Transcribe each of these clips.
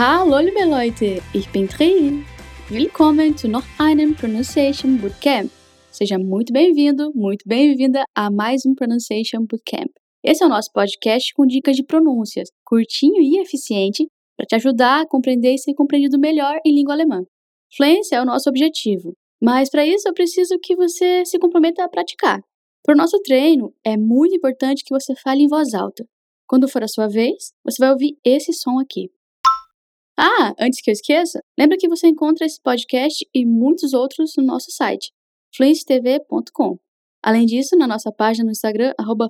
Hallo liebe Leute, ich bin Tri. Willkommen zu noch einem Pronunciation Bootcamp. Seja muito bem-vindo, muito bem-vinda a mais um Pronunciation Bootcamp. Esse é o nosso podcast com dicas de pronúncias, curtinho e eficiente, para te ajudar a compreender e ser compreendido melhor em língua alemã. Fluência é o nosso objetivo, mas para isso eu preciso que você se comprometa a praticar. Para o nosso treino, é muito importante que você fale em voz alta. Quando for a sua vez, você vai ouvir esse som aqui. Ah, antes que eu esqueça, lembra que você encontra esse podcast e muitos outros no nosso site, fluencetv.com. Além disso, na nossa página no Instagram, arroba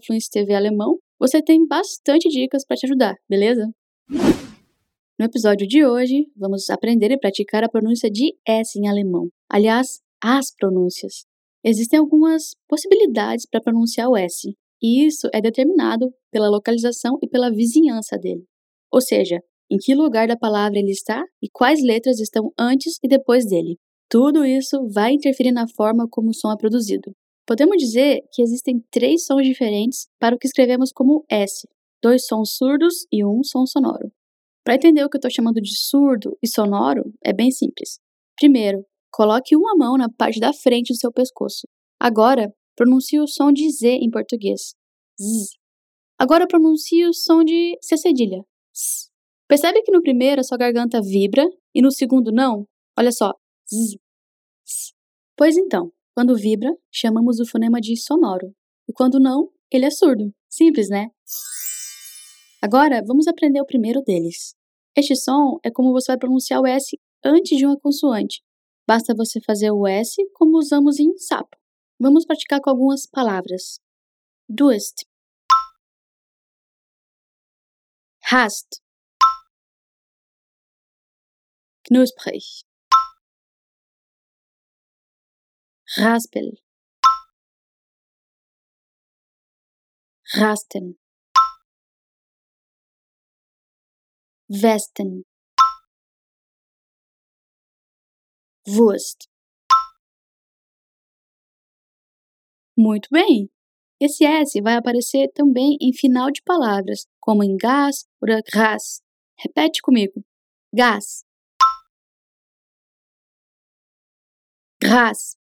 Alemão, você tem bastante dicas para te ajudar, beleza? No episódio de hoje, vamos aprender e praticar a pronúncia de S em alemão. Aliás, as pronúncias. Existem algumas possibilidades para pronunciar o S, e isso é determinado pela localização e pela vizinhança dele. Ou seja, em que lugar da palavra ele está e quais letras estão antes e depois dele. Tudo isso vai interferir na forma como o som é produzido. Podemos dizer que existem três sons diferentes para o que escrevemos como S: dois sons surdos e um som sonoro. Para entender o que eu estou chamando de surdo e sonoro, é bem simples. Primeiro, coloque uma mão na parte da frente do seu pescoço. Agora, pronuncie o som de Z em português. Z. Agora pronuncie o som de C cedilha. S. Percebe que no primeiro a sua garganta vibra e no segundo não? Olha só. Pois então, quando vibra, chamamos o fonema de sonoro. E quando não, ele é surdo. Simples, né? Agora, vamos aprender o primeiro deles. Este som é como você vai pronunciar o S antes de uma consoante. Basta você fazer o S como usamos em sapo. Vamos praticar com algumas palavras. Duest. Hast. Knusprig. Raspel. Rasten. Westen. Wurst. Muito bem! Esse S vai aparecer também em final de palavras, como em gás ou gras. Repete comigo. Gás. Gras.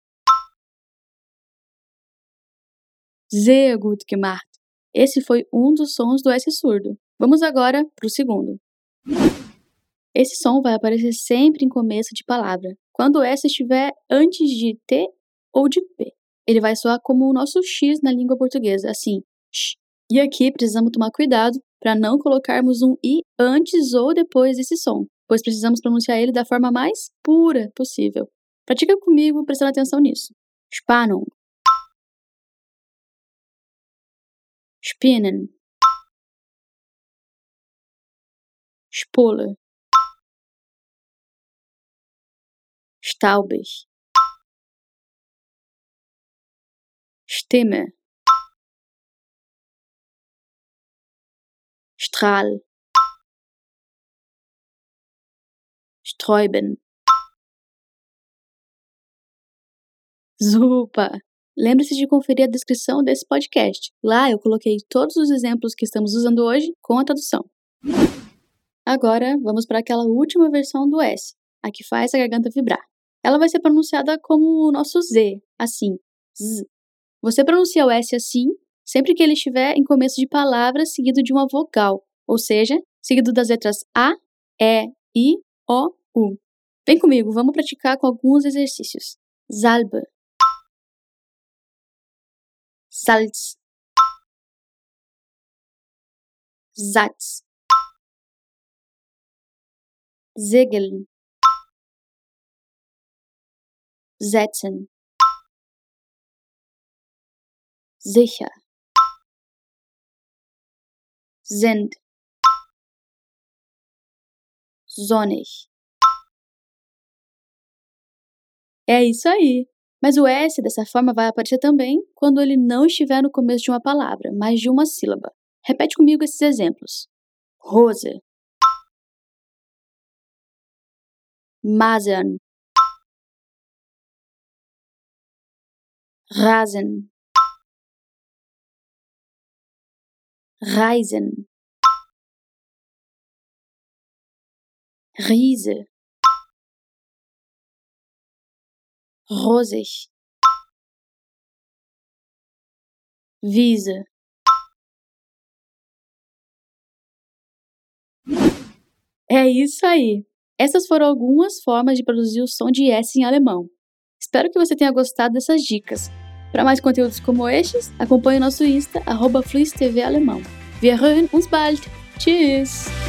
Sehr gut gemacht. Esse foi um dos sons do S surdo. Vamos agora para o segundo. Esse som vai aparecer sempre em começo de palavra, quando o S estiver antes de T ou de P. Ele vai soar como o nosso X na língua portuguesa, assim. E aqui precisamos tomar cuidado para não colocarmos um I antes ou depois desse som, pois precisamos pronunciar ele da forma mais pura possível. Pratica comigo prestando atenção nisso. Spannung. Spinnen. Spule. Staubig. Stimme. Strahl. Sträuben. Super! Lembre-se de conferir a descrição desse podcast. Lá eu coloquei todos os exemplos que estamos usando hoje com a tradução. Agora vamos para aquela última versão do S, a que faz a garganta vibrar. Ela vai ser pronunciada como o nosso Z, assim, Z. Você pronuncia o S assim sempre que ele estiver em começo de palavra seguido de uma vogal, ou seja, seguido das letras A, E, I, O, U. Vem comigo, vamos praticar com alguns exercícios. Salbe. Salz. Satz. Segeln. Setzen. Sicher. Sind. Sonnig. É isso aí! Mas o S dessa forma vai aparecer também quando ele não estiver no começo de uma palavra, mas de uma sílaba. Repete comigo esses exemplos. Rose. Masern. Rasen. Reisen. Riese, rosig, Wiese. É isso aí! Essas foram algumas formas de produzir o som de S em alemão. Espero que você tenha gostado dessas dicas. Para mais conteúdos como estes, acompanhe nosso Insta, arroba Wir hören uns bald. Tschüss!